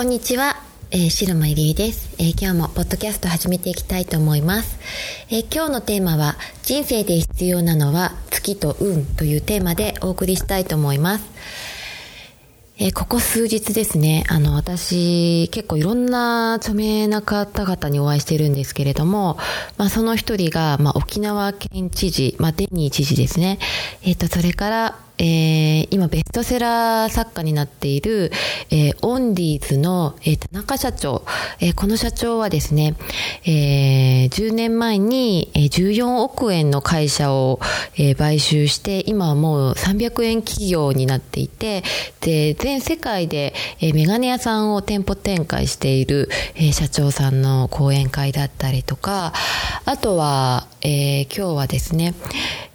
こんにちは、えー、白間入江です、えー、今日もポッドキャスト始めていきたいと思います、えー、今日のテーマは人生で必要なのは月と運というテーマでお送りしたいと思います。えー、ここ数日ですね、あの、私、結構いろんな著名な方々にお会いしてるんですけれども、まあ、その一人が、まあ、沖縄県知事、まあ、デニー知事ですね。えっ、ー、と、それから、えー、今ベストセラー作家になっている、えー、オンディーズの、えー、田中社長、えー、この社長はですね、えー、10年前に、えー、14億円の会社を、えー、買収して、今はもう300円企業になっていて、で、全世界で、えー、メガネ屋さんを店舗展開している、えー、社長さんの講演会だったりとか、あとは、えー、今日はですね、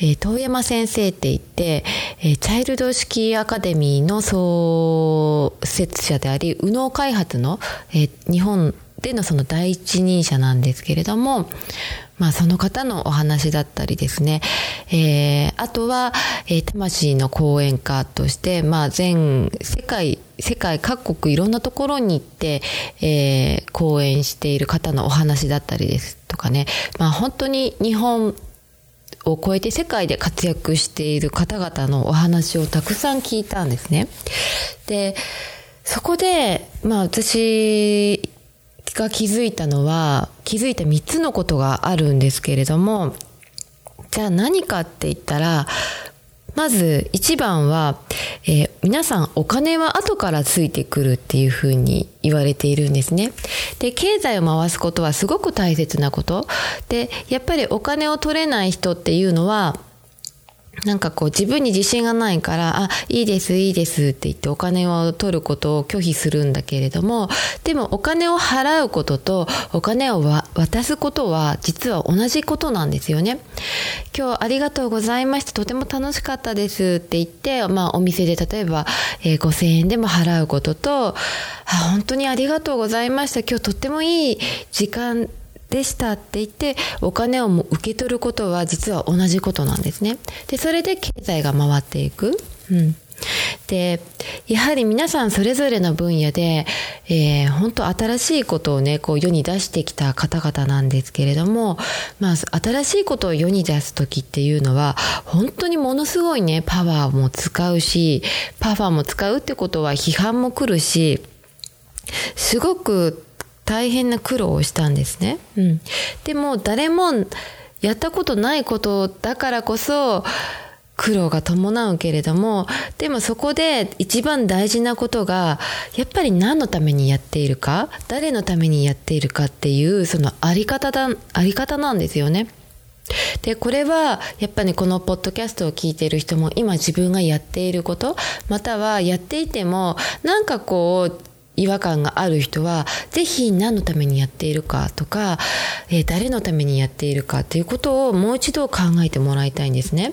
えー、遠山先生って言って、えー、チャイルド式アカデミーの創設者であり、右脳開発の、えー、日本でのその第一人者なんですけれども、まあその方のお話だったりですね、えー、あとは、えー、魂の講演家として、まあ全世界、世界各国いろんなところに行って、えー、講演している方のお話だったりですとかね、まあ本当に日本を超えて世界で活躍している方々のお話をたくさん聞いたんですね。で、そこで、まあ私が気づいたのは、気づいた3つのことがあるんですけれども、じゃあ何かって言ったら、まず一番は、えー、皆さんお金は後からついてくるっていうふうに言われているんですね。で、経済を回すことはすごく大切なこと。で、やっぱりお金を取れない人っていうのは、なんかこう自分に自信がないから、あ、いいです、いいですって言ってお金を取ることを拒否するんだけれども、でもお金を払うこととお金を渡すことは実は同じことなんですよね。今日ありがとうございました。とても楽しかったですって言って、まあお店で例えば、えー、5000円でも払うことと、あ、本当にありがとうございました。今日とってもいい時間でしたって言ってお金をも受け取ることは実は同じことなんですね。で、それで経済が回っていく。うん。で、やはり皆さんそれぞれの分野で、えー、本当新しいことをね、こう世に出してきた方々なんですけれども、まあ、新しいことを世に出す時っていうのは、本当にものすごいね、パワーも使うし、パワーも使うってことは批判も来るし、すごく大変な苦労をしたんですね。うん。でも誰もやったことないことだからこそ苦労が伴うけれども、でもそこで一番大事なことが、やっぱり何のためにやっているか、誰のためにやっているかっていう、そのあり方だ、あり方なんですよね。で、これは、やっぱりこのポッドキャストを聞いている人も今自分がやっていること、またはやっていても、なんかこう、違和感がある人は、ぜひ何のためにやっているかとか、えー、誰のためにやっているかということをもう一度考えてもらいたいんですね。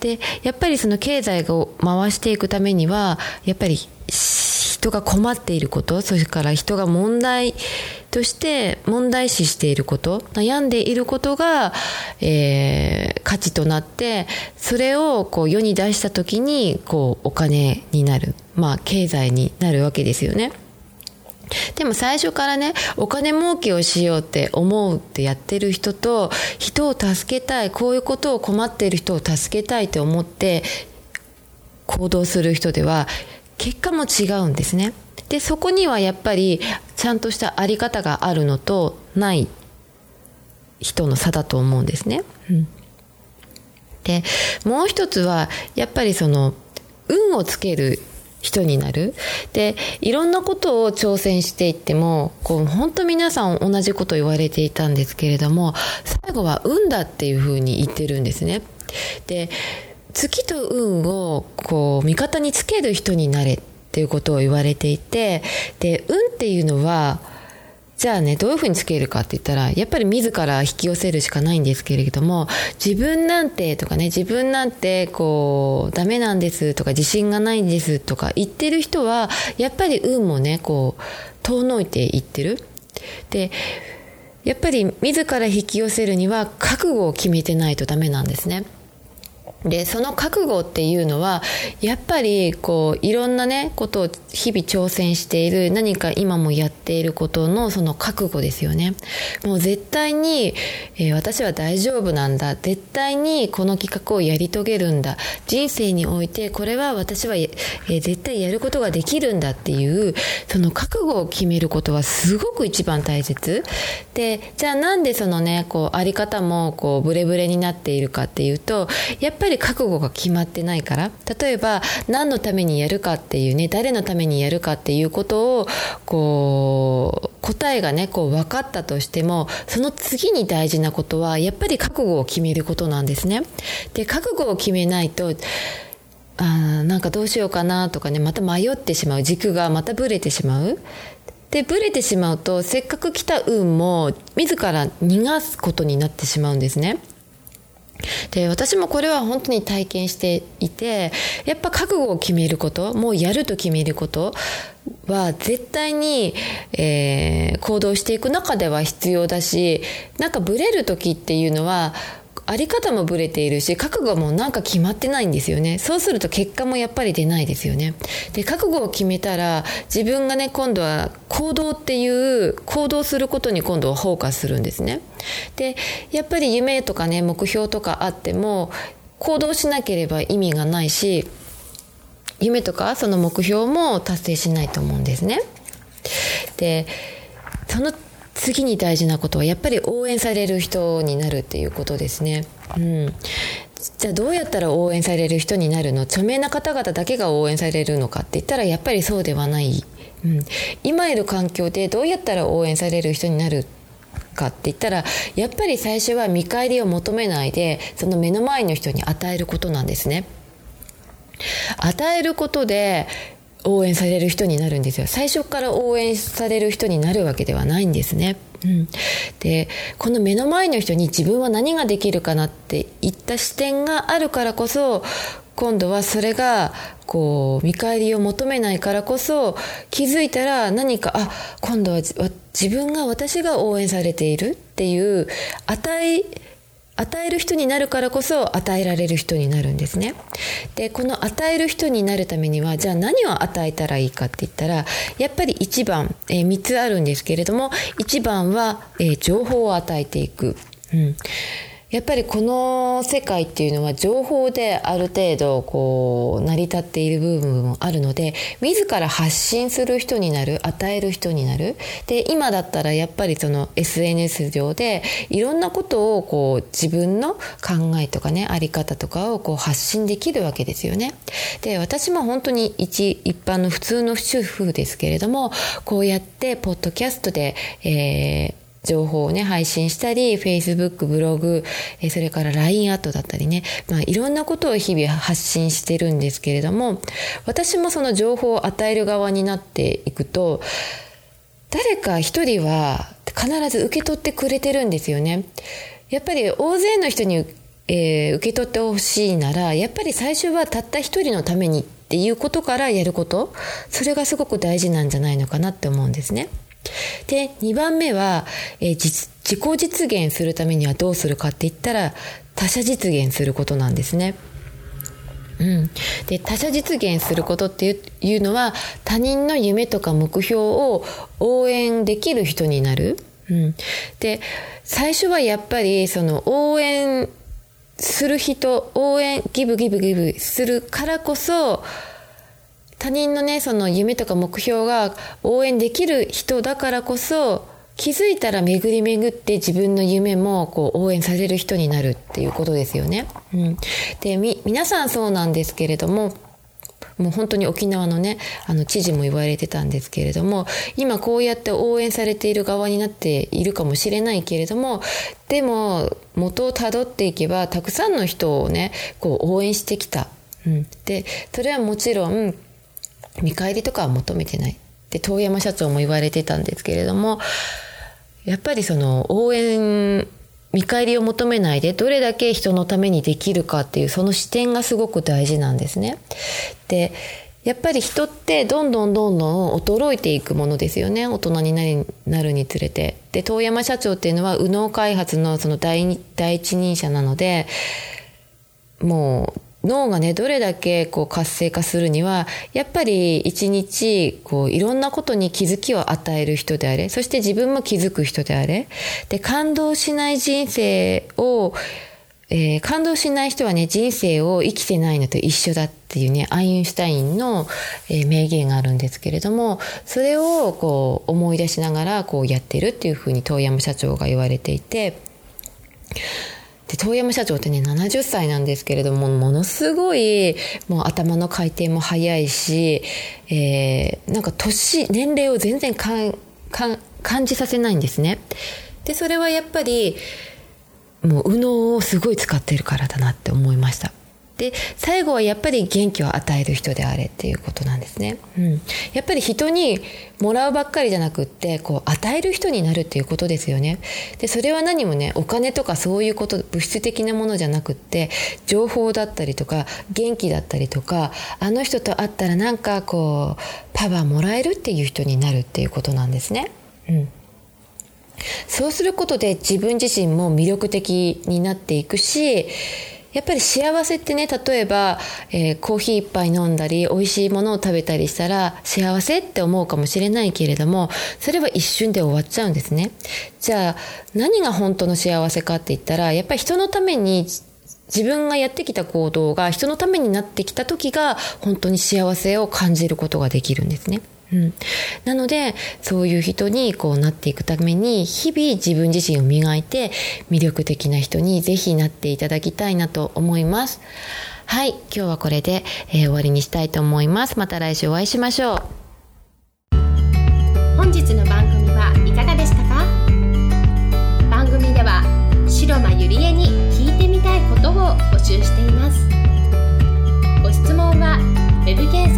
で、やっぱりその経済を回していくためには、やっぱり人が困っていること、それから人が問題として問題視していること、悩んでいることが、えー、価値となって、それをこう世に出した時に、こうお金になる。まあ経済になるわけですよね。でも最初からね、お金儲けをしようって思うってやってる人と、人を助けたい、こういうことを困っている人を助けたいと思って行動する人では、結果も違うんですね。で、そこにはやっぱりちゃんとしたあり方があるのとない人の差だと思うんですね。うん、で、もう一つは、やっぱりその、運をつける人になる。で、いろんなことを挑戦していっても、こう、本当皆さん同じこと言われていたんですけれども、最後は運だっていうふうに言ってるんですね。で、月と運をこう味方につける人になれっていうことを言われていてで運っていうのはじゃあねどういうふうにつけるかって言ったらやっぱり自ら引き寄せるしかないんですけれども自分なんてとかね自分なんてこうダメなんですとか自信がないんですとか言ってる人はやっぱり運もねこう遠のいていってる。でやっぱり自ら引き寄せるには覚悟を決めてないとダメなんですね。でその覚悟っていうのはやっぱりこういろんなねことを日々挑戦している何か今もやっていることのその覚悟ですよね。もう絶対に、えー、私は大丈夫なんだ。絶対にこの企画をやり遂げるんだ。人生においてこれは私は、えー、絶対やることができるんだっていうその覚悟を決めることはすごく一番大切。でじゃあなんでそのねこうあり方もこうブレブレになっているかっていうとやっぱりり覚悟が決まってないから例えば何のためにやるかっていうね誰のためにやるかっていうことをこう答えがねこう分かったとしてもその次に大事なことはやっぱり覚悟を決めることなんですね。で覚悟を決めないとあなんかどうしようかなとかねまた迷ってしまう軸がまたブレてしまうでブレてしまうとせっかく来た運も自ら逃がすことになってしまうんですね。で私もこれは本当に体験していてやっぱ覚悟を決めることもうやると決めることは絶対に、えー、行動していく中では必要だしなんかブレる時っていうのはあり方もブレているし覚悟もなんか決まってないんですよね。そうすると結果もやっぱり出ないですよね。で覚悟を決めたら自分がね今度は行動っていう行動することに今度はフォーカスするんですね。でやっぱり夢とかね目標とかあっても行動しなければ意味がないし夢とかその目標も達成しないと思うんですね。でその次に大事なことはやっぱり応援される人になるっていうことですね。うん、じゃあどうやったら応援される人になるの？著名な方々だけが応援されるのかって言ったらやっぱりそうではない、うん、今いる環境でどうやったら応援される人になるかって言ったらやっぱり最初は見返りを求めないでその目の前の人に与えることなんですね。与えることで応援される人になるんですよ最初から応援される人になるわけではないんですね。うん、でこの目の前の人に自分は何ができるかなっていった視点があるからこそ今度はそれがこう見返りを求めないからこそ気づいたら何かあ今度は自分が私が応援されているっていう与え与える人になるからこそ与えられる人になるんですね。でこの与える人になるためにはじゃあ何を与えたらいいかって言ったらやっぱり1番、えー、3つあるんですけれども1番は、えー、情報を与えていく。うんやっぱりこの世界っていうのは情報である程度こう成り立っている部分もあるので自ら発信する人になる与える人になるで今だったらやっぱりその SNS 上でいろんなことをこう自分の考えとかねあり方とかをこう発信できるわけですよね。で私も本当に一一般の普通の主婦ですけれどもこうやってポッドキャストで、えー情報をね、配信したり、Facebook、ブログ、えそれから LINE アットだったりね、まあ、いろんなことを日々発信してるんですけれども、私もその情報を与える側になっていくと、誰か一人は必ず受け取ってくれてるんですよね。やっぱり大勢の人に、えー、受け取ってほしいなら、やっぱり最初はたった一人のためにっていうことからやること、それがすごく大事なんじゃないのかなって思うんですね。で、2番目は、えー、自己実現するためにはどうするかって言ったら、他者実現することなんですね。うん、で他者実現することっていうのは他人の夢とか目標を応援できる人になる。うん、で最初はやっぱりその応援する人応援ギブギブギブするからこそ他人のねその夢とか目標が応援できる人だからこそ気づいたら巡り巡って自分の夢もこう応援される人になるっていうことですよね。うん、でみ皆さんそうなんですけれどももう本当に沖縄のねあの知事も言われてたんですけれども今こうやって応援されている側になっているかもしれないけれどもでも元をたどっていけばたくさんの人をねこう応援してきた。うん、でそれはもちろん見返りとかは求めてない。で遠山社長も言われてたんですけれどもやっぱりその応援見返りを求めないでどれだけ人のためにできるかっていうその視点がすごく大事なんですね。でやっぱり人ってどんどんどんどん衰えていくものですよね大人になるにつれて。で遠山社長っていうのは右脳開発のその第第一人者なのでもう脳がねどれだけこう活性化するにはやっぱり一日こういろんなことに気づきを与える人であれそして自分も気づく人であれで感動しない人生を、えー、感動しない人はね人生を生きてないのと一緒だっていうねアインシュタインの、えー、名言があるんですけれどもそれをこう思い出しながらこうやってるっていうふうに遠山社長が言われていて。遠山社長ってね70歳なんですけれどもものすごいもう頭の回転も速いし、えー、なんか年年齢を全然感じさせないんですね。でそれはやっぱりもう右脳をすごい使ってるからだなって思いました。で最後はやっぱり元気を与える人であれっていうことなんですね、うん、やっぱり人にもらうばっかりじゃなくってこう与える人になるっていうことですよね。でそれは何もねお金とかそういうこと物質的なものじゃなくって情報だったりとか元気だったりとかあの人と会ったらなんかこうパワーもらえるっていう人になるっていうことなんですね。うん。そうすることで自分自身も魅力的になっていくしやっぱり幸せってね例えば、えー、コーヒー一杯飲んだり美味しいものを食べたりしたら幸せって思うかもしれないけれどもそれは一瞬で終わっちゃうんですねじゃあ何が本当の幸せかって言ったらやっぱり人のために自分がやってきた行動が人のためになってきた時が本当に幸せを感じることができるんですね。うん、なのでそういう人にこうなっていくために日々自分自身を磨いて魅力的な人にぜひなっていただきたいなと思います。はい、今日はこれで、えー、終わりにしたいと思います。また来週お会いしましょう。本日の番組はいかがでしたか？番組では白間ゆりえに聞いてみたいことを募集しています。ご質問は web 検